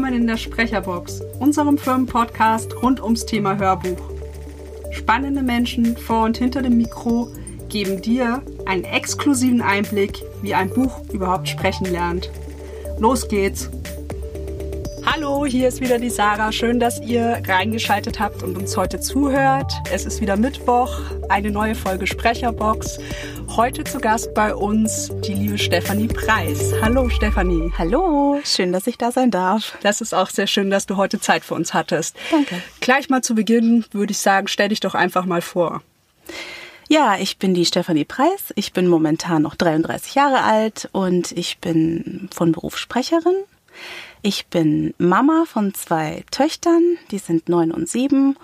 Willkommen in der Sprecherbox, unserem Firmenpodcast rund ums Thema Hörbuch. Spannende Menschen vor und hinter dem Mikro geben dir einen exklusiven Einblick, wie ein Buch überhaupt sprechen lernt. Los geht's! Hallo, hier ist wieder die Sarah. Schön, dass ihr reingeschaltet habt und uns heute zuhört. Es ist wieder Mittwoch, eine neue Folge Sprecherbox. Heute zu Gast bei uns die liebe Stefanie Preis. Hallo Stefanie. Hallo, schön, dass ich da sein darf. Das ist auch sehr schön, dass du heute Zeit für uns hattest. Danke. Gleich mal zu Beginn würde ich sagen, stell dich doch einfach mal vor. Ja, ich bin die Stefanie Preis. Ich bin momentan noch 33 Jahre alt und ich bin von Beruf Sprecherin. Ich bin Mama von zwei Töchtern, die sind neun und sieben.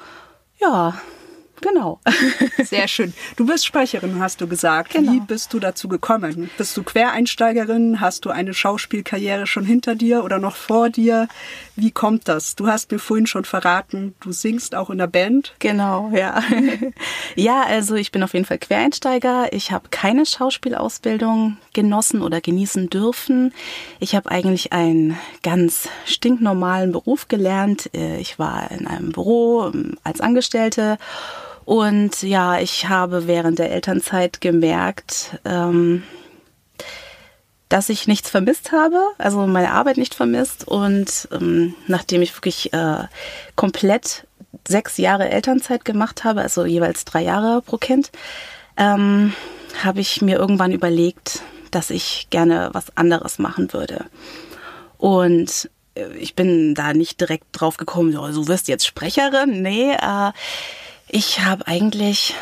Ja, Genau. Sehr schön. Du bist Sprecherin, hast du gesagt. Genau. Wie bist du dazu gekommen? Bist du Quereinsteigerin? Hast du eine Schauspielkarriere schon hinter dir oder noch vor dir? Wie kommt das? Du hast mir vorhin schon verraten, du singst auch in der Band. Genau, ja. ja, also ich bin auf jeden Fall Quereinsteiger. Ich habe keine Schauspielausbildung genossen oder genießen dürfen. Ich habe eigentlich einen ganz stinknormalen Beruf gelernt. Ich war in einem Büro ähm, als Angestellte und ja, ich habe während der Elternzeit gemerkt, ähm, dass ich nichts vermisst habe, also meine Arbeit nicht vermisst. Und ähm, nachdem ich wirklich äh, komplett sechs Jahre Elternzeit gemacht habe, also jeweils drei Jahre pro Kind, ähm, habe ich mir irgendwann überlegt, dass ich gerne was anderes machen würde. Und äh, ich bin da nicht direkt drauf gekommen, so, du wirst jetzt Sprecherin. Nee, äh, ich habe eigentlich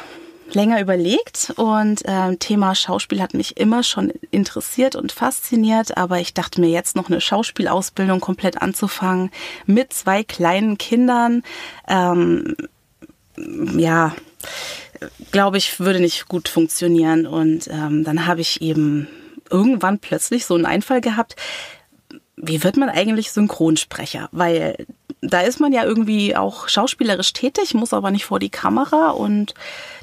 länger überlegt und äh, Thema Schauspiel hat mich immer schon interessiert und fasziniert, aber ich dachte mir jetzt noch eine Schauspielausbildung komplett anzufangen mit zwei kleinen Kindern, ähm, ja, glaube ich, würde nicht gut funktionieren. Und ähm, dann habe ich eben irgendwann plötzlich so einen Einfall gehabt, wie wird man eigentlich Synchronsprecher? Weil da ist man ja irgendwie auch schauspielerisch tätig, muss aber nicht vor die Kamera. Und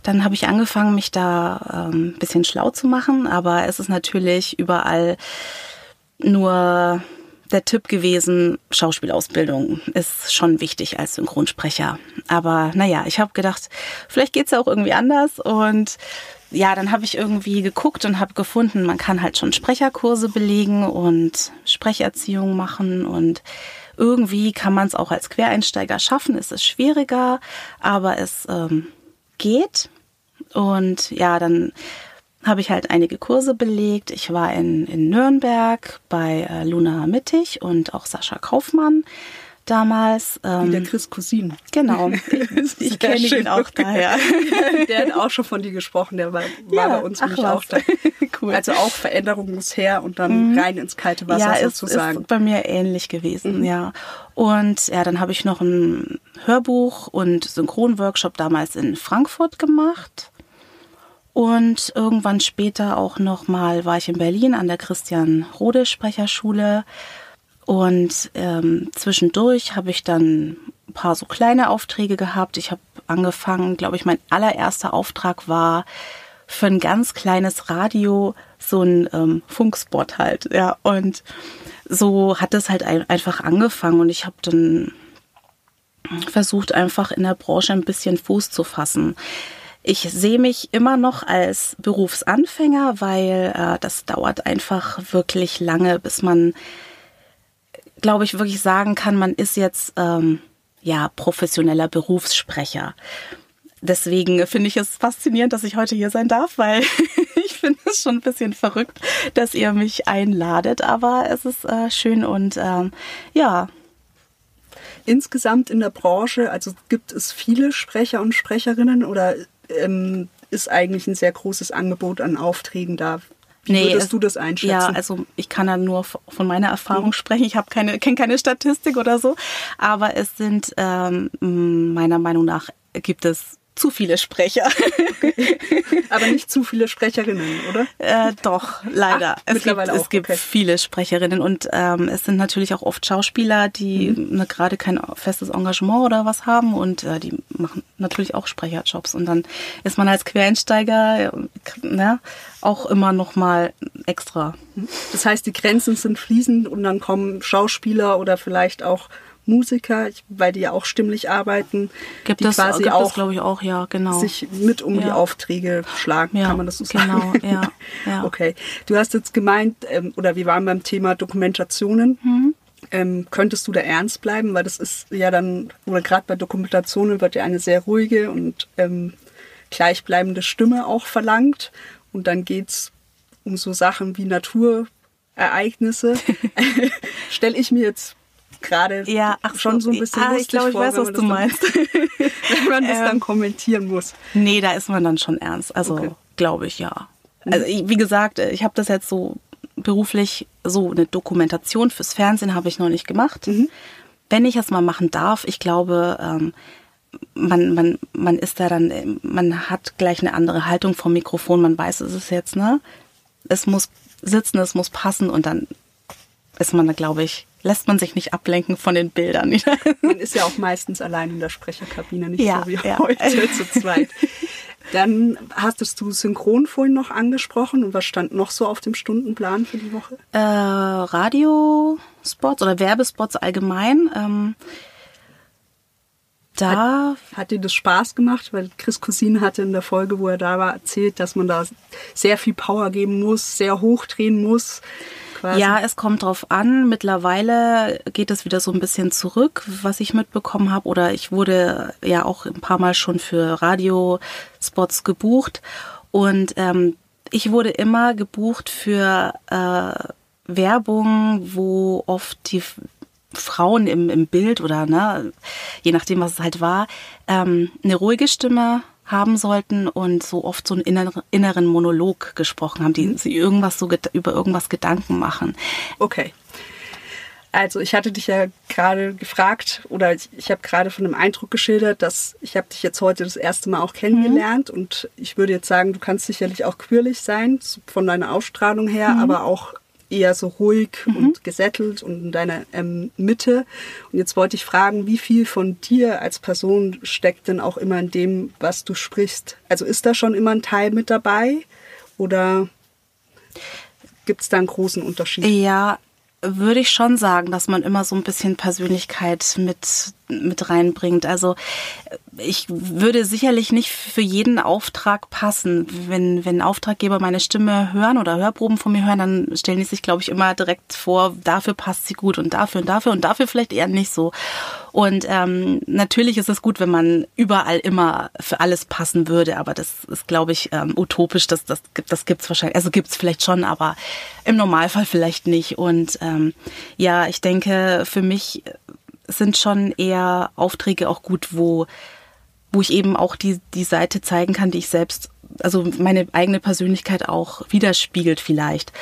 dann habe ich angefangen, mich da ein ähm, bisschen schlau zu machen. Aber es ist natürlich überall nur der Tipp gewesen, Schauspielausbildung ist schon wichtig als Synchronsprecher. Aber naja, ich habe gedacht, vielleicht geht's ja auch irgendwie anders. Und ja, dann habe ich irgendwie geguckt und habe gefunden, man kann halt schon Sprecherkurse belegen und Sprecherziehung machen und irgendwie kann man es auch als Quereinsteiger schaffen. Es ist schwieriger, aber es ähm, geht. Und ja, dann habe ich halt einige Kurse belegt. Ich war in, in Nürnberg bei äh, Luna Mittig und auch Sascha Kaufmann damals. Ähm, Wie der Chris Cousin. Genau. Ich, ich kenne ihn auch daher. der hat auch schon von dir gesprochen, der war, war ja, bei uns nämlich auch da. cool. Also auch Veränderung muss her und dann mhm. rein ins kalte Wasser ja, sozusagen. Ist bei mir ähnlich gewesen, mhm. ja. Und ja, dann habe ich noch ein Hörbuch und Synchronworkshop damals in Frankfurt gemacht. Und irgendwann später auch nochmal war ich in Berlin an der Christian Rode Sprecherschule und ähm, zwischendurch habe ich dann ein paar so kleine Aufträge gehabt. Ich habe angefangen, glaube ich, mein allererster Auftrag war für ein ganz kleines Radio so ein ähm, Funkspot halt. Ja, und so hat es halt ein, einfach angefangen und ich habe dann versucht, einfach in der Branche ein bisschen Fuß zu fassen. Ich sehe mich immer noch als Berufsanfänger, weil äh, das dauert einfach wirklich lange, bis man glaube ich, wirklich sagen kann, man ist jetzt ähm, ja professioneller Berufssprecher. Deswegen finde ich es faszinierend, dass ich heute hier sein darf, weil ich finde es schon ein bisschen verrückt, dass ihr mich einladet. Aber es ist äh, schön und ähm, ja. Insgesamt in der Branche, also gibt es viele Sprecher und Sprecherinnen oder ähm, ist eigentlich ein sehr großes Angebot an Aufträgen da? Wie nee, würdest es, du das einschätzen? Ja, also ich kann da nur von meiner Erfahrung mhm. sprechen. Ich habe keine, kenne keine Statistik oder so, aber es sind ähm, meiner Meinung nach gibt es zu viele Sprecher. Okay. Aber nicht zu viele Sprecherinnen, oder? Äh, doch, leider. Ach, es mittlerweile gibt, auch, es gibt okay. viele Sprecherinnen und ähm, es sind natürlich auch oft Schauspieler, die Mhm. ne, gerade kein festes Engagement oder was haben und äh, die machen natürlich auch Sprecherjobs. Und dann ist man als Quereinsteiger äh, ne, auch immer noch mal extra. Das heißt, die Grenzen sind fließend und dann kommen Schauspieler oder vielleicht auch Musiker, weil die ja auch stimmlich arbeiten, Gibt die es, quasi gibt auch es glaube ich auch, ja, genau. sich mit um die Ja. Aufträge schlagen, Ja, kann man das so sagen? genau, ja, ja. Okay. Du hast jetzt gemeint, ähm, oder wir waren beim Thema Dokumentationen. Mhm. Ähm, könntest du da ernst bleiben? Weil das ist ja dann, oder gerade bei Dokumentationen wird ja eine sehr ruhige und ähm, gleichbleibende Stimme auch verlangt. Und dann geht's um so Sachen wie Naturereignisse. Stelle ich mir jetzt gerade ja, ach schon so ein bisschen ah, ich glaube, ich vor, weiß, was du das meinst. Dann, wenn man das Ähm, dann kommentieren muss. Nee, da ist man dann schon ernst. Also Okay. glaube ich ja. Also ich, wie gesagt, ich habe das jetzt so beruflich, so eine Dokumentation fürs Fernsehen habe ich noch nicht gemacht. Wenn ich es mal machen darf, ich glaube, ähm, man, man, man ist da dann, man hat gleich eine andere Haltung vom Mikrofon, man weiß, es ist jetzt, ne? Es muss sitzen, es muss passen und dann ist man da, glaube ich, lässt man sich nicht ablenken von den Bildern. Man ist ja auch meistens allein in der Sprecherkabine, nicht Ja, so wie ja. heute zu zweit. Dann hattest du Synchron vorhin noch angesprochen und was stand noch so auf dem Stundenplan für die Woche? äh, Radiospots oder Werbespots allgemein. Ähm, da, Hat dir das Spaß gemacht? Weil Chris Cousin hatte in der Folge, wo er da war, erzählt, dass man da sehr viel Power geben muss, sehr hochdrehen muss. Quasi. ja, es kommt drauf an. Mittlerweile geht es wieder so ein bisschen zurück, was ich mitbekommen habe. Oder ich wurde ja auch ein paar Mal schon für Radiospots gebucht. Und ähm, ich wurde immer gebucht für äh, Werbung, wo oft die Frauen im, im Bild oder ne, je nachdem, was es halt war, ähm, eine ruhige Stimme haben sollten und so oft so einen inneren, Monolog gesprochen haben, die sie irgendwas so über irgendwas Gedanken machen. Okay. Also ich hatte dich ja gerade gefragt oder ich, ich habe gerade von einem Eindruck geschildert, dass ich habe dich jetzt heute das erste Mal auch kennengelernt und ich würde jetzt sagen, du kannst sicherlich auch quirlig sein von deiner Ausstrahlung her, aber auch eher so ruhig und gesättelt und in deiner ähm, Mitte. Und jetzt wollte ich fragen, wie viel von dir als Person steckt denn auch immer in dem, was du sprichst? Also ist da schon immer ein Teil mit dabei oder gibt es da einen großen Unterschied? Ja, würde ich schon sagen, dass man immer so ein bisschen Persönlichkeit mit, mit reinbringt. Also ich würde sicherlich nicht für jeden Auftrag passen. Wenn, wenn Auftraggeber meine Stimme hören oder Hörproben von mir hören, dann stellen die sich, glaube ich, immer direkt vor, dafür passt sie gut und dafür und dafür und dafür vielleicht eher nicht so. Und ähm, natürlich ist es gut, wenn man überall immer für alles passen würde, aber das ist, glaube ich, ähm, utopisch. Das, das, gibt- das gibt's wahrscheinlich, also gibt's vielleicht schon, aber im Normalfall vielleicht nicht. Und ähm, ja, ich denke, für mich sind schon eher Aufträge auch gut, wo wo ich eben auch die, die Seite zeigen kann, die ich selbst, also meine eigene Persönlichkeit auch widerspiegelt vielleicht.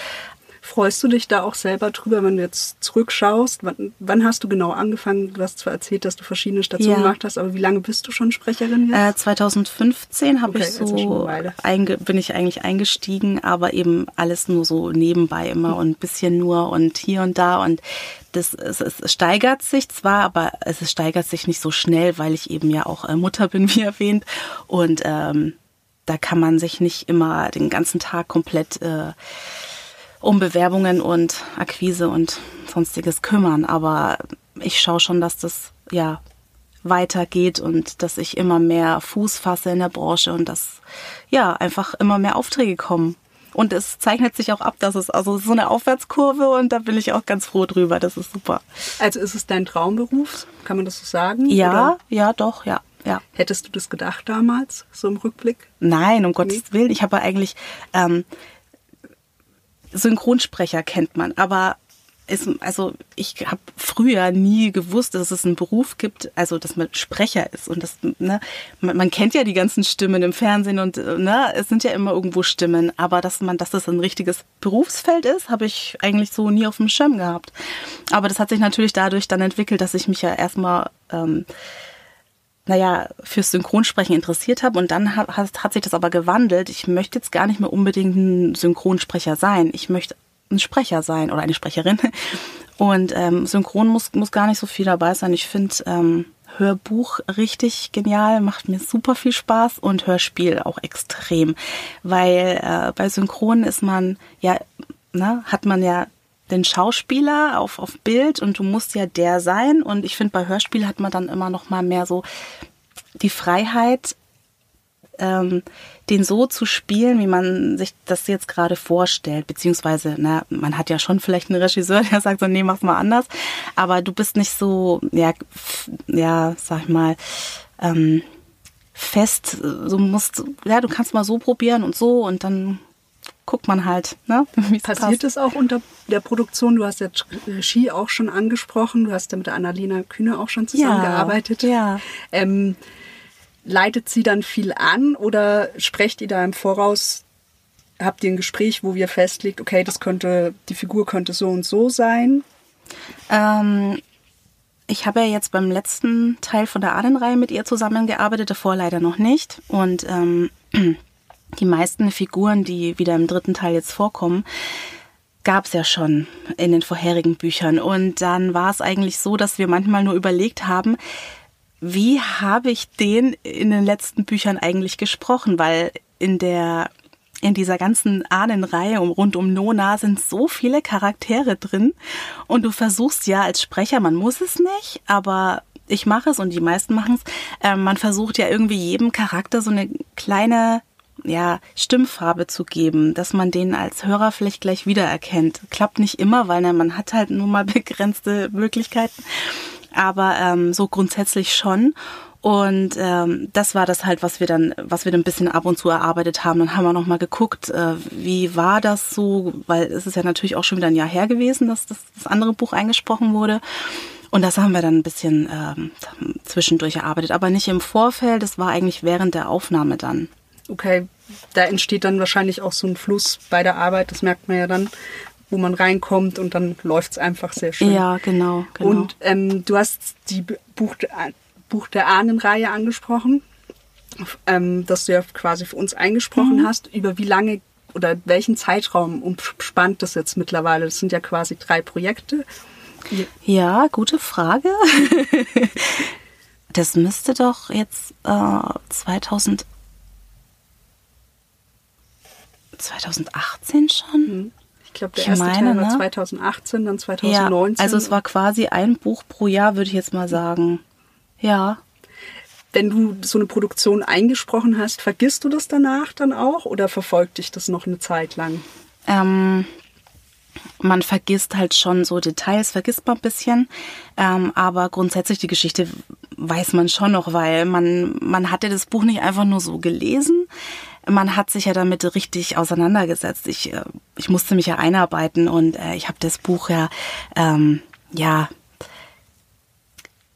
Freust du dich da auch selber drüber, wenn du jetzt zurückschaust? Wann, wann hast du genau angefangen? Du hast zwar erzählt, dass du verschiedene Stationen Ja. gemacht hast, aber wie lange bist du schon Sprecherin Äh, jetzt? 2015 habe Okay, ich so einge bin ich eigentlich eingestiegen, aber eben alles nur so nebenbei immer und ein bisschen nur und hier und da und das es, es steigert sich zwar, aber es steigert sich nicht so schnell, weil ich eben ja auch äh, Mutter bin, wie erwähnt und ähm, da kann man sich nicht immer den ganzen Tag komplett äh, um Bewerbungen und Akquise und sonstiges kümmern. Aber ich schaue schon, dass das ja weitergeht und dass ich immer mehr Fuß fasse in der Branche und dass ja einfach immer mehr Aufträge kommen. Und es zeichnet sich auch ab, dass es also so eine Aufwärtskurve und da bin ich auch ganz froh drüber. Das ist super. Also ist es dein Traumberuf? Kann man das so sagen? Ja, Oder ja, doch, ja, ja. hättest du das gedacht damals, so im Rückblick? Nein, um Gottes Willen. Ich habe eigentlich ähm, Synchronsprecher kennt man, aber ist, also ich habe früher nie gewusst, dass es einen Beruf gibt, also dass man Sprecher ist und das, ne, man, man kennt ja die ganzen Stimmen im Fernsehen und ne, es sind ja immer irgendwo Stimmen, aber dass man, dass das ein richtiges Berufsfeld ist, habe ich eigentlich so nie auf dem Schirm gehabt. Aber das hat sich natürlich dadurch dann entwickelt, dass ich mich ja erstmal ähm, naja, fürs Synchronsprechen interessiert habe und dann hat, hat sich das aber gewandelt. Ich möchte jetzt gar nicht mehr unbedingt ein Synchronsprecher sein. Ich möchte ein Sprecher sein oder eine Sprecherin. Und ähm, Synchron muss, muss gar nicht so viel dabei sein. Ich finde ähm, Hörbuch richtig genial, macht mir super viel Spaß und Hörspiel auch extrem. Weil äh, bei Synchron ist man, ja, ne, hat man ja den Schauspieler auf, auf Bild und du musst ja der sein. Und ich finde, bei Hörspiel hat man dann immer noch mal mehr so die Freiheit, ähm, den so zu spielen, wie man sich das jetzt gerade vorstellt. Beziehungsweise, na, man hat ja schon vielleicht einen Regisseur, der sagt so, nee, mach's mal anders. Aber du bist nicht so, ja, ja, sag ich mal, ähm, fest, so musst, ja, du kannst mal so probieren und so und dann guckt man halt. Ne, Passiert es auch unter der Produktion? Du hast ja Regie auch schon angesprochen, du hast ja mit Annalena Kühne auch schon zusammengearbeitet. Ja. ja. Ähm, leitet sie dann viel an oder sprecht ihr da im Voraus, habt ihr ein Gespräch, wo ihr festlegt, okay, das könnte, die Figur könnte so und so sein? Ähm, ich habe ja jetzt beim letzten Teil von der Ahnenreihe mit ihr zusammengearbeitet, davor leider noch nicht. Und ähm, die meisten Figuren, die wieder im dritten Teil jetzt vorkommen, gab es ja schon in den vorherigen Büchern. Und dann war es eigentlich so, dass wir manchmal nur überlegt haben, wie habe ich den in den letzten Büchern eigentlich gesprochen? Weil in der in dieser ganzen Ahnenreihe um, rund um Nona sind so viele Charaktere drin und du versuchst ja als Sprecher, man muss es nicht, aber ich mache es und die meisten machen es, äh, man versucht ja irgendwie jedem Charakter so eine kleine ja, Stimmfarbe zu geben, dass man den als Hörer vielleicht gleich wiedererkennt. Klappt nicht immer, weil ne, man hat halt nur mal begrenzte Möglichkeiten. Aber ähm, so grundsätzlich schon. Und ähm, das war das halt, was wir dann, was wir dann ein bisschen ab und zu erarbeitet haben. Dann haben wir nochmal geguckt, äh, wie war das so, weil es ist ja natürlich auch schon wieder ein Jahr her gewesen, dass das, das andere Buch eingesprochen wurde. Und das haben wir dann ein bisschen ähm, zwischendurch erarbeitet, aber nicht im Vorfeld, das war eigentlich während der Aufnahme dann okay, da entsteht dann wahrscheinlich auch so ein Fluss bei der Arbeit, das merkt man ja dann, wo man reinkommt und dann läuft es einfach sehr schön. Ja, genau. genau. Und ähm, du hast die Buch, Buch der Ahnenreihe angesprochen, ähm, dass du ja quasi für uns eingesprochen mhm. hast. Über wie lange oder welchen Zeitraum umspannt das jetzt mittlerweile? Das sind ja quasi drei Projekte. Ja, gute Frage. das müsste doch jetzt äh, 2000 2018 schon? Mhm. Ich glaube, der ich erste meine, Teil war ne? 2018, dann 2019. Ja, also es war quasi ein Buch pro Jahr, würde ich jetzt mal sagen. Ja. Wenn du so eine Produktion eingesprochen hast, vergisst du das danach dann auch oder verfolgt dich das noch eine Zeit lang? Ähm, man vergisst halt schon so Details, vergisst man ein bisschen, ähm, aber grundsätzlich die Geschichte weiß man schon noch, weil man, man hatte das Buch nicht einfach nur so gelesen, man hat sich ja damit richtig auseinandergesetzt. Ich, äh, ich musste mich ja einarbeiten und äh, ich habe das Buch ja, ähm, ja,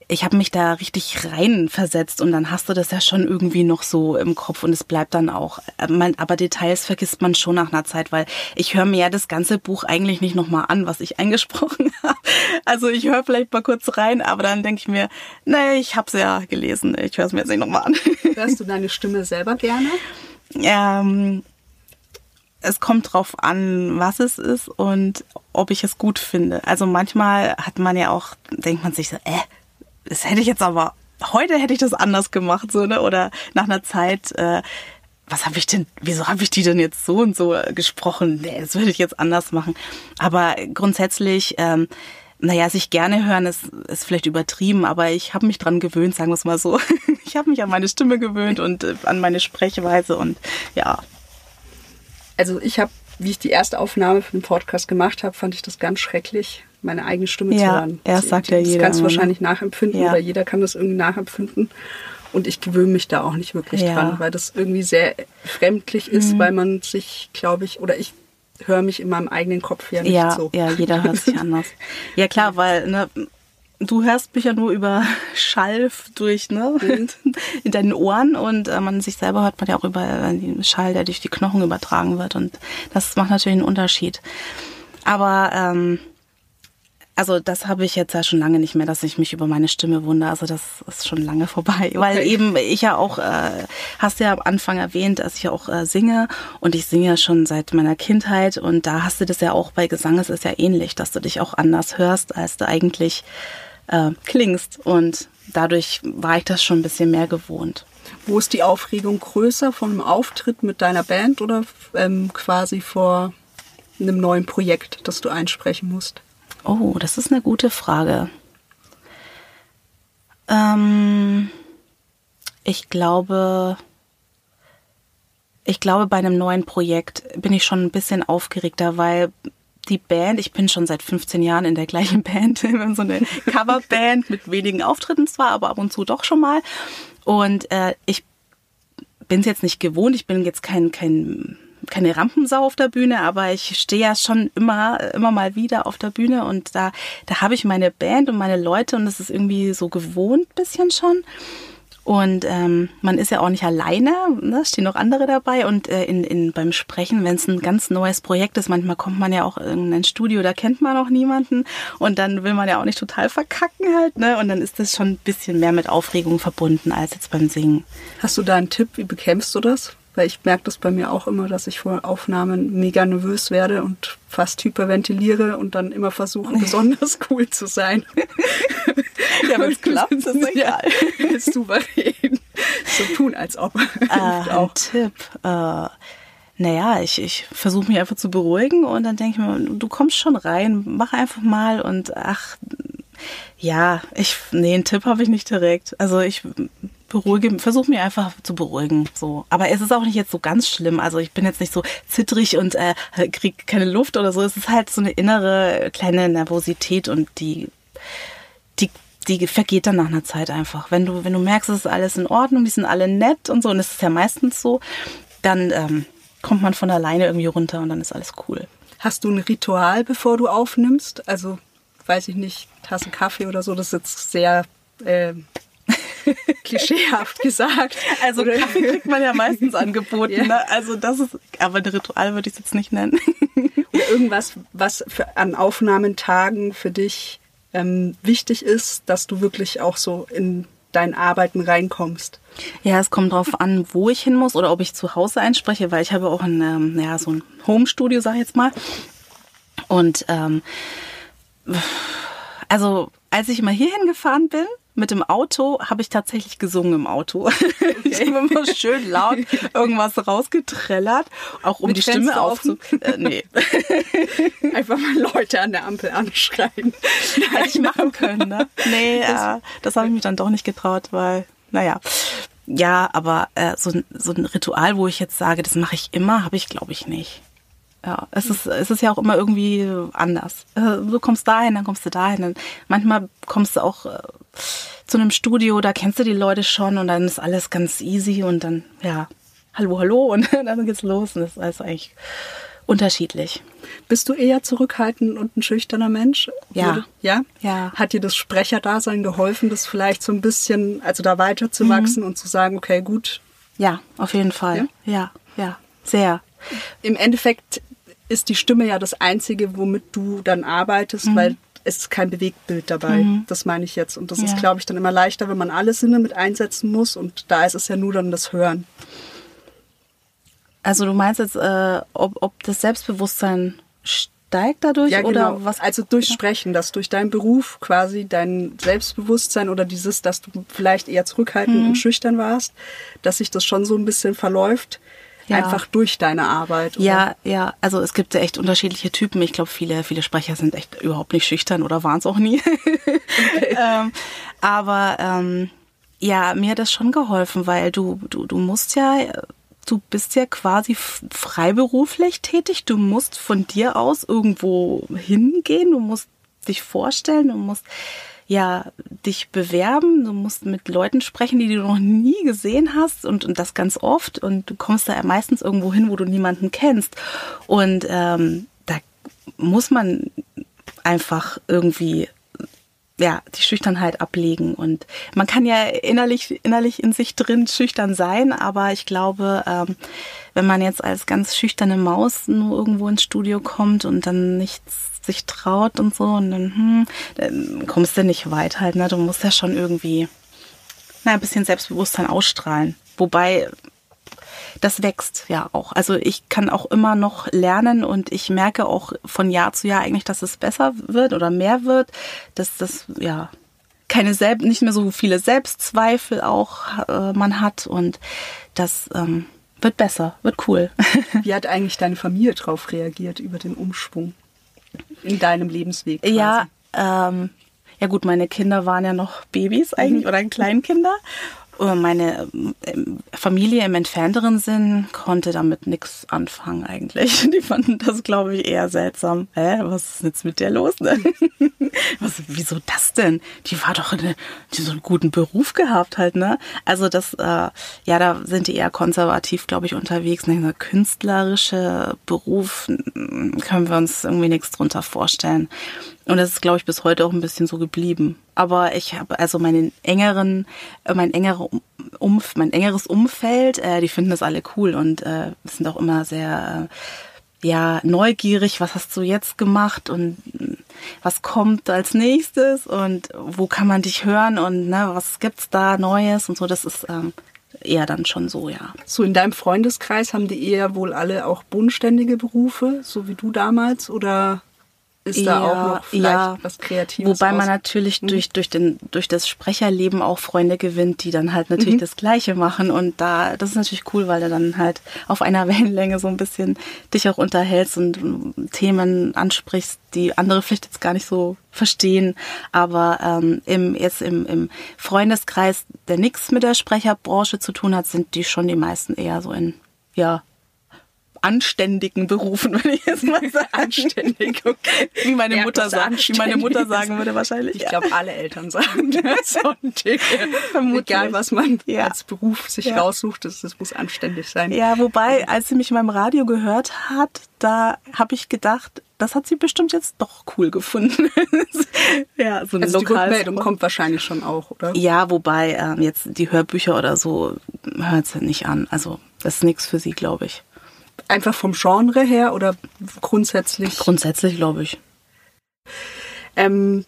ich habe mich da richtig reinversetzt und dann hast du das ja schon irgendwie noch so im Kopf und es bleibt dann auch. Äh, aber Details vergisst man schon nach einer Zeit, weil ich höre mir ja das ganze Buch eigentlich nicht nochmal an, was ich eingesprochen habe. Also ich höre vielleicht mal kurz rein, aber dann denke ich mir, nee, ich habe es ja gelesen, ich höre es mir jetzt nicht nochmal an. Hörst du deine Stimme selber gerne? Ähm, es kommt drauf an, was es ist und ob ich es gut finde. Also manchmal hat man ja auch, denkt man sich so, äh, das hätte ich jetzt aber, heute hätte ich das anders gemacht, so, ne? Oder nach einer Zeit, äh, was habe ich denn, wieso habe ich die denn jetzt so und so gesprochen? Nee, das würde ich jetzt anders machen. Aber grundsätzlich, ähm, naja, sich gerne hören ist, ist vielleicht übertrieben, aber ich habe mich dran gewöhnt, sagen wir es mal so. Ich habe mich an meine Stimme gewöhnt und äh, an meine Sprechweise und ja. Also ich habe, wie ich die erste Aufnahme für den Podcast gemacht habe, fand ich das ganz schrecklich, meine eigene Stimme ja, zu hören. Ja, das sagt ja jeder. Das kannst du wahrscheinlich nachempfinden ja. oder jeder kann das irgendwie nachempfinden. Und ich gewöhne mich da auch nicht wirklich ja. dran, weil das irgendwie sehr fremdlich ist, mhm. weil man sich, glaube ich, oder ich höre mich in meinem eigenen Kopf ja nicht ja, so. Ja, jeder hört sich anders. Ja klar, weil ne, du hörst mich ja nur über Schall durch, ne, mhm. in deinen Ohren und äh, man sich selber hört man ja auch über äh, den Schall, der durch die Knochen übertragen wird und das macht natürlich einen Unterschied. Aber ähm, also das habe ich jetzt ja schon lange nicht mehr, dass ich mich über meine Stimme wundere. Also das ist schon lange vorbei, okay. weil eben ich ja auch, äh, hast ja am Anfang erwähnt, dass ich ja auch äh, singe und ich singe ja schon seit meiner Kindheit und da hast du das ja auch bei Gesang, es ist ja ähnlich, dass du dich auch anders hörst, als du eigentlich äh, klingst und dadurch war ich das schon ein bisschen mehr gewohnt. Wo ist die Aufregung größer, von einem Auftritt mit deiner Band oder ähm, quasi vor einem neuen Projekt, das du einsprechen musst? Oh, das ist eine gute Frage. Ähm, ich glaube, ich glaube, bei einem neuen Projekt bin ich schon ein bisschen aufgeregter, weil die Band, ich bin schon seit 15 Jahren in der gleichen Band, wir haben so eine Coverband mit wenigen Auftritten zwar, aber ab und zu doch schon mal. Und äh, ich bin es jetzt nicht gewohnt, ich bin jetzt kein, kein keine Rampensau auf der Bühne, aber ich stehe ja schon immer, immer mal wieder auf der Bühne und da, da habe ich meine Band und meine Leute und das ist irgendwie so gewohnt bisschen schon. Und ähm, man ist ja auch nicht alleine, ne? stehen noch andere dabei. Und äh, in, in, beim Sprechen, wenn es ein ganz neues Projekt ist, manchmal kommt man ja auch in ein Studio, da kennt man auch niemanden. Und dann will man ja auch nicht total verkacken halt. Ne? Und dann ist das schon ein bisschen mehr mit Aufregung verbunden als jetzt beim Singen. Hast du da einen Tipp, wie bekämpfst du das? Weil ich merke das bei mir auch immer, dass ich vor Aufnahmen mega nervös werde und fast hyperventiliere und dann immer versuche, besonders cool zu sein. ja, wenn es klappt, ist egal. Ja, souverän. So tun, als ob. Auch. Ein Tipp. Äh, naja, ich, ich versuche mich einfach zu beruhigen und dann denke ich mir, du kommst schon rein, mach einfach mal und ach, ja, ich, nee, einen Tipp habe ich nicht direkt. Also ich beruhige, versuche mich einfach zu beruhigen. So. Aber es ist auch nicht jetzt so ganz schlimm. Also ich bin jetzt nicht so zittrig und äh, kriege keine Luft oder so. Es ist halt so eine innere kleine Nervosität und die, die, die vergeht dann nach einer Zeit einfach. Wenn du, wenn du merkst, es ist alles in Ordnung, die sind alle nett und so, und es ist ja meistens so, dann ähm, kommt man von alleine irgendwie runter und dann ist alles cool. Hast du ein Ritual, bevor du aufnimmst? Also, weiß ich nicht, Tasse Kaffee oder so, das ist jetzt sehr äh, klischeehaft gesagt. Also Kaffee kriegt man ja meistens angeboten. Ja. Ne? Also das ist, aber ein Ritual würde ich es jetzt nicht nennen. Oder irgendwas, was für, an Aufnahmentagen für dich ähm, wichtig ist, dass du wirklich auch so in dein Arbeiten reinkommst. Ja, es kommt drauf an, wo ich hin muss oder ob ich zu Hause einspreche, weil ich habe auch ein, ähm, ja, so ein Home-Studio, sag ich jetzt mal. Und ähm, also als ich mal hierhin gefahren bin, mit dem Auto habe ich tatsächlich gesungen im Auto. Okay. Ich habe immer schön laut irgendwas rausgetrellert, auch um mit die Stimme aufzu... Äh, nee. Einfach mal Leute an der Ampel anschreien. Hätte ich machen können, ne? Nee, das, äh, das habe ich mich dann doch nicht getraut, weil, naja. Ja, aber äh, so, so ein Ritual, wo ich jetzt sage, das mache ich immer, habe ich, glaube ich, nicht. Ja, es ist, es ist ja auch immer irgendwie anders. Äh, du kommst dahin, dann kommst du dahin. manchmal kommst du auch äh, zu einem Studio, da kennst du die Leute schon und dann ist alles ganz easy und dann, ja, hallo, hallo und dann geht's los und das ist alles eigentlich unterschiedlich. Bist du eher zurückhaltend und ein schüchterner Mensch? Ja. Ja? Ja. Hat dir das Sprecherdasein geholfen, das vielleicht so ein bisschen, also da weiterzuwachsen mhm. und zu sagen, okay, gut? Ja, auf jeden Fall. Ja, ja, ja sehr. Im Endeffekt ist die Stimme ja das Einzige, womit du dann arbeitest, mhm. weil es ist kein Bewegtbild dabei. Mhm. Das meine ich jetzt. Und das ja. ist, glaube ich, dann immer leichter, wenn man alle Sinne mit einsetzen muss. Und da ist es ja nur dann das Hören. Also du meinst jetzt, äh, ob, ob das Selbstbewusstsein steigt dadurch ja, genau. oder was? Also durch Sprechen, dass durch deinen Beruf quasi dein Selbstbewusstsein oder dieses, dass du vielleicht eher zurückhaltend mhm. und schüchtern warst, dass sich das schon so ein bisschen verläuft ja. Einfach durch deine Arbeit. Oder? Ja, ja. Also es gibt ja echt unterschiedliche Typen. Ich glaube, viele, viele Sprecher sind echt überhaupt nicht schüchtern oder waren es auch nie. Okay. ähm, aber ähm, ja, mir hat das schon geholfen, weil du, du, du musst ja, du bist ja quasi freiberuflich tätig. Du musst von dir aus irgendwo hingehen. Du musst dich vorstellen. Du musst ja, dich bewerben. Du musst mit Leuten sprechen, die du noch nie gesehen hast und, und das ganz oft. Und du kommst da meistens irgendwo hin, wo du niemanden kennst. Und ähm, da muss man einfach irgendwie ja, die Schüchternheit ablegen. Und man kann ja innerlich, innerlich in sich drin schüchtern sein, aber ich glaube, ähm, wenn man jetzt als ganz schüchterne Maus nur irgendwo ins Studio kommt und dann nichts sich traut und so, und dann, hm, dann kommst du nicht weit halt, ne? Du musst ja schon irgendwie na, ein bisschen Selbstbewusstsein ausstrahlen. Wobei das wächst ja auch. Also ich kann auch immer noch lernen und ich merke auch von Jahr zu Jahr eigentlich, dass es besser wird oder mehr wird, dass das ja keine selbst nicht mehr so viele Selbstzweifel auch äh, man hat und das ähm, wird besser, wird cool. Wie hat eigentlich deine Familie darauf reagiert über den Umschwung in deinem Lebensweg? Quasi? Ja, ähm, ja gut, meine Kinder waren ja noch Babys eigentlich mhm. oder Kleinkinder meine ähm, Familie im entfernteren Sinn konnte damit nichts anfangen eigentlich. Die fanden das, glaube ich, eher seltsam. Hä, was ist jetzt mit der los? Ne? was, wieso das denn? Die war doch eine, die so einen guten Beruf gehabt halt, ne? Also das, äh, ja, da sind die eher konservativ, glaube ich, unterwegs. Ne? Künstlerische Beruf können wir uns irgendwie nichts drunter vorstellen. Und das ist, glaube ich, bis heute auch ein bisschen so geblieben. Aber ich habe also meinen engeren, äh, mein engerer Umf, mein engeres Umfeld, äh, die finden das alle cool und äh, sind auch immer sehr äh, ja neugierig. Was hast du jetzt gemacht und äh, was kommt als nächstes und wo kann man dich hören und ne, was gibt's da Neues und so. Das ist ähm, eher dann schon so, ja. So in deinem Freundeskreis haben die eher wohl alle auch bodenständige Berufe, so wie du damals, oder ist ja, da auch noch vielleicht ja. was Kreatives. Wobei man natürlich mhm. durch, durch, den, durch das Sprecherleben auch Freunde gewinnt, die dann halt natürlich mhm. das Gleiche machen. Und da, das ist natürlich cool, weil du dann halt auf einer Wellenlänge so ein bisschen dich auch unterhältst und Themen ansprichst, die andere vielleicht jetzt gar nicht so verstehen. Aber ähm, im, jetzt im, im Freundeskreis, der nichts mit der Sprecherbranche zu tun hat, sind die schon die meisten eher so in, ja, anständigen Berufen, würde ich jetzt mal sagen. Anständig, okay. Wie meine ja, Mutter sagt, wie meine Mutter sagen würde wahrscheinlich. Ich glaube, alle Eltern sagen das. Und, egal, was man ja. als Beruf sich ja. raussucht, das, das muss anständig sein. Ja, wobei, als sie mich in meinem Radio gehört hat, da habe ich gedacht, das hat sie bestimmt jetzt doch cool gefunden. ja, so eine also die Rückmeldung kommt wahrscheinlich schon auch, oder? Ja, wobei ähm, jetzt die Hörbücher oder so hört sie nicht an. Also das ist nichts für sie, glaube ich. Einfach vom Genre her oder grundsätzlich? Grundsätzlich, glaube ich. Ähm,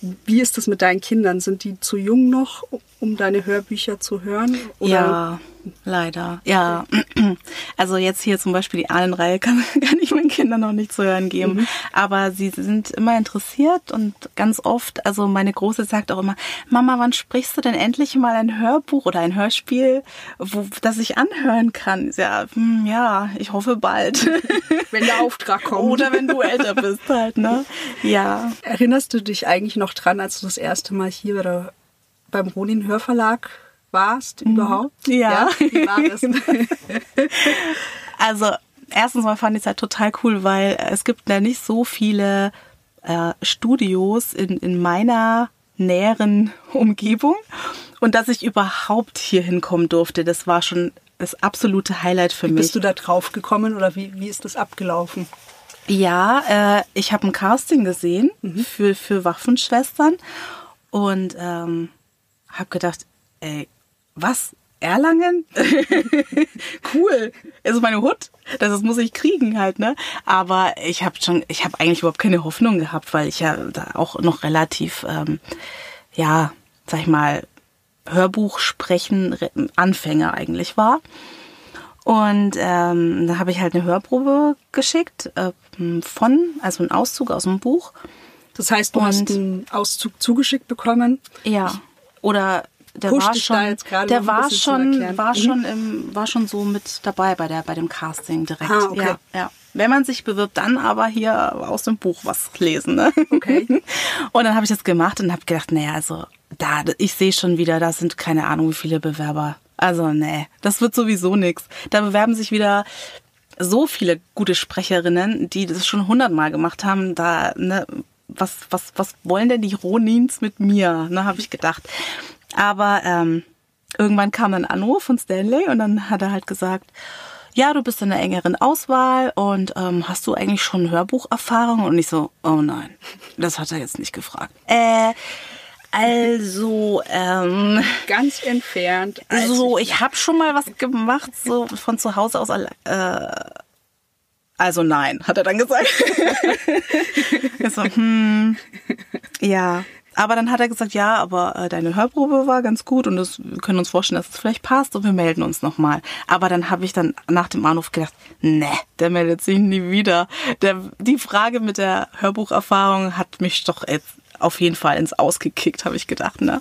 wie ist das mit deinen Kindern? Sind die zu jung noch, um deine Hörbücher zu hören? Oder? Ja, leider. Ja, also jetzt hier zum Beispiel die Ahnenreihe kann, kann ich meinen Kindern noch nicht zu hören geben. Mhm. Aber sie sind immer interessiert und ganz oft, also meine Große sagt auch immer, Mama, wann sprichst du denn endlich mal ein Hörbuch oder ein Hörspiel, wo, das ich anhören kann? Ja, hm, ja, ich hoffe bald. Wenn der Auftrag kommt. Oder wenn du älter bist halt, ne? Ja. Erinnerst du dich eigentlich noch dran, als du das erste Mal hier oder beim Ronin Hörverlag warst mhm. überhaupt? Ja. ja. Wie war das? also erstens mal fand ich es halt total cool, weil es gibt ja nicht so viele äh, Studios in, in meiner näheren Umgebung. Und dass ich überhaupt hier hinkommen durfte, das war schon das absolute Highlight für wie mich. Bist du da drauf gekommen oder wie, wie ist das abgelaufen? Ja, äh, ich habe ein Casting gesehen mhm. für, für Waffenschwestern und ähm, habe gedacht, ey, was? Erlangen? cool. Also meine Hut, das, das muss ich kriegen halt, ne? Aber ich habe schon, ich habe eigentlich überhaupt keine Hoffnung gehabt, weil ich ja da auch noch relativ, ähm, ja, sag ich mal, Hörbuch sprechen Anfänger eigentlich war. Und ähm, da habe ich halt eine Hörprobe geschickt äh, von, also einen Auszug aus dem Buch. Das heißt, du Und, hast einen Auszug zugeschickt bekommen? Ja. Oder der war schon, der war schon, war mhm. schon im, war schon so mit dabei bei der, bei dem Casting direkt. Ah, okay. Ja, ja. Wenn man sich bewirbt, dann aber hier aus dem Buch was lesen. Ne? Okay. Und dann habe ich das gemacht und habe gedacht, naja, also da, ich sehe schon wieder, da sind keine Ahnung, wie viele Bewerber. Also nee, das wird sowieso nichts. Da bewerben sich wieder so viele gute Sprecherinnen, die das schon hundertmal gemacht haben. Da, ne, was, was, was wollen denn die Ronins mit mir? Ne, habe ich gedacht. Aber ähm, irgendwann kam ein Anruf von Stanley und dann hat er halt gesagt, ja, du bist in einer engeren Auswahl und ähm, hast du eigentlich schon Hörbucherfahrung? Und ich so, oh nein, das hat er jetzt nicht gefragt. Äh, Also, ähm, Ganz entfernt. so, ich habe schon mal was gemacht, so von zu Hause aus. Äh, also nein, hat er dann gesagt. so, hm, ja. Aber dann hat er gesagt, ja, aber äh, deine Hörprobe war ganz gut und das, wir können uns vorstellen, dass es vielleicht passt und wir melden uns nochmal. Aber dann habe ich dann nach dem Anruf gedacht, ne, der meldet sich nie wieder. Der, die Frage mit der Hörbucherfahrung hat mich doch jetzt auf jeden Fall ins Ausgekickt, habe ich gedacht. Ne?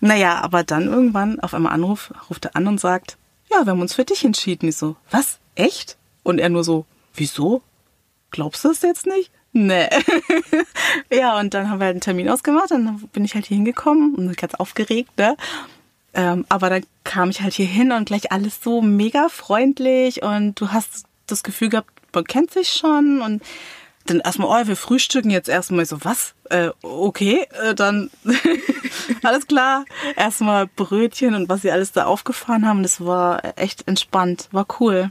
Naja, aber dann irgendwann auf einmal Anruf, ruft er an und sagt, ja, wir haben uns für dich entschieden. Ich so, was? Echt? Und er nur so, wieso? Glaubst du es jetzt nicht? Nee. ja, und dann haben wir halt einen Termin ausgemacht, dann bin ich halt hier hingekommen und ganz aufgeregt, ne? Ähm, aber dann kam ich halt hier hin und gleich alles so mega freundlich und du hast das Gefühl gehabt, man kennt sich schon und dann erstmal, oh, wir frühstücken jetzt erstmal so, was? Äh, okay, äh, dann alles klar. Erstmal Brötchen und was sie alles da aufgefahren haben, das war echt entspannt, war cool.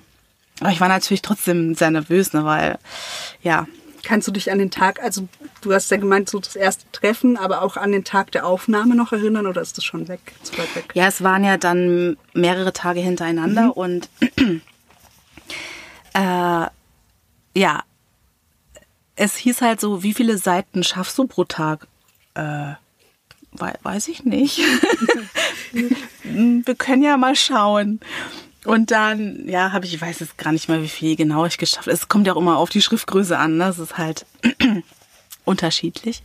Aber ich war natürlich trotzdem sehr nervös, ne, weil, ja, Kannst du dich an den Tag, also du hast ja gemeint, so das erste Treffen, aber auch an den Tag der Aufnahme noch erinnern oder ist das schon weg? Zu weit weg? Ja, es waren ja dann mehrere Tage hintereinander und äh, ja, es hieß halt so, wie viele Seiten schaffst du pro Tag? Äh, wei weiß ich nicht. Wir können ja mal schauen. Und dann, ja, habe ich, ich weiß jetzt gar nicht mehr, wie viel genau ich geschafft habe. Es kommt ja auch immer auf die Schriftgröße an, ne? Das ist halt unterschiedlich.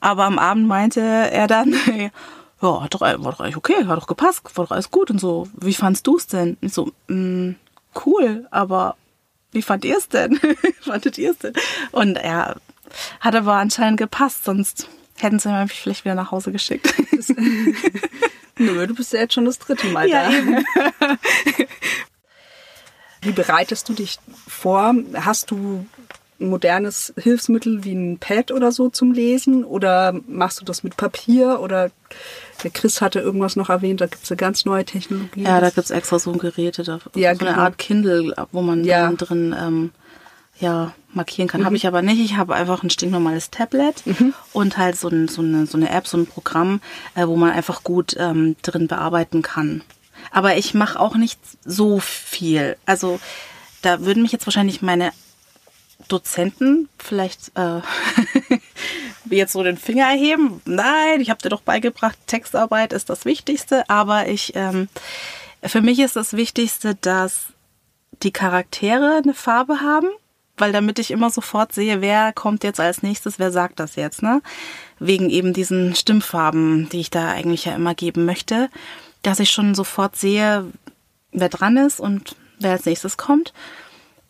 Aber am Abend meinte er dann, ja, hat doch, war doch eigentlich okay, hat doch gepasst, war doch alles gut und so. Wie fandst du es denn? Ich so, mm, cool, aber wie fand ihr es denn? Fandet ihr es denn? Und ja, hat aber anscheinend gepasst, sonst hätten sie mich vielleicht wieder nach Hause geschickt. Nö, du bist ja jetzt schon das dritte Mal Ja, da. eben. Wie bereitest du dich vor? Hast du ein modernes Hilfsmittel wie ein Pad oder so zum Lesen? Oder machst du das mit Papier? Oder der Chris hatte irgendwas noch erwähnt, da gibt es eine ganz neue Technologie. Ja, da gibt's extra so Geräte, da, Ja, so eine genau. Art Kindle, wo man Ja. drin ähm, ja, markieren kann. Mhm. Habe ich aber nicht. Ich habe einfach ein stinknormales Tablet und halt so, ein, so, eine, so eine App, so ein Programm, äh, wo man einfach gut ähm, drin bearbeiten kann. Aber ich mache auch nicht so viel. Also da würden mich jetzt wahrscheinlich meine Dozenten vielleicht äh, jetzt so den Finger erheben. Nein, ich habe dir doch beigebracht, Textarbeit ist das Wichtigste, aber ich ähm, für mich ist das Wichtigste, dass die Charaktere eine Farbe haben, weil damit ich immer sofort sehe, wer kommt jetzt als nächstes, wer sagt das jetzt, ne? Wegen eben diesen Stimmfarben, die ich da eigentlich ja immer geben möchte, dass ich schon sofort sehe, wer dran ist und wer als nächstes kommt.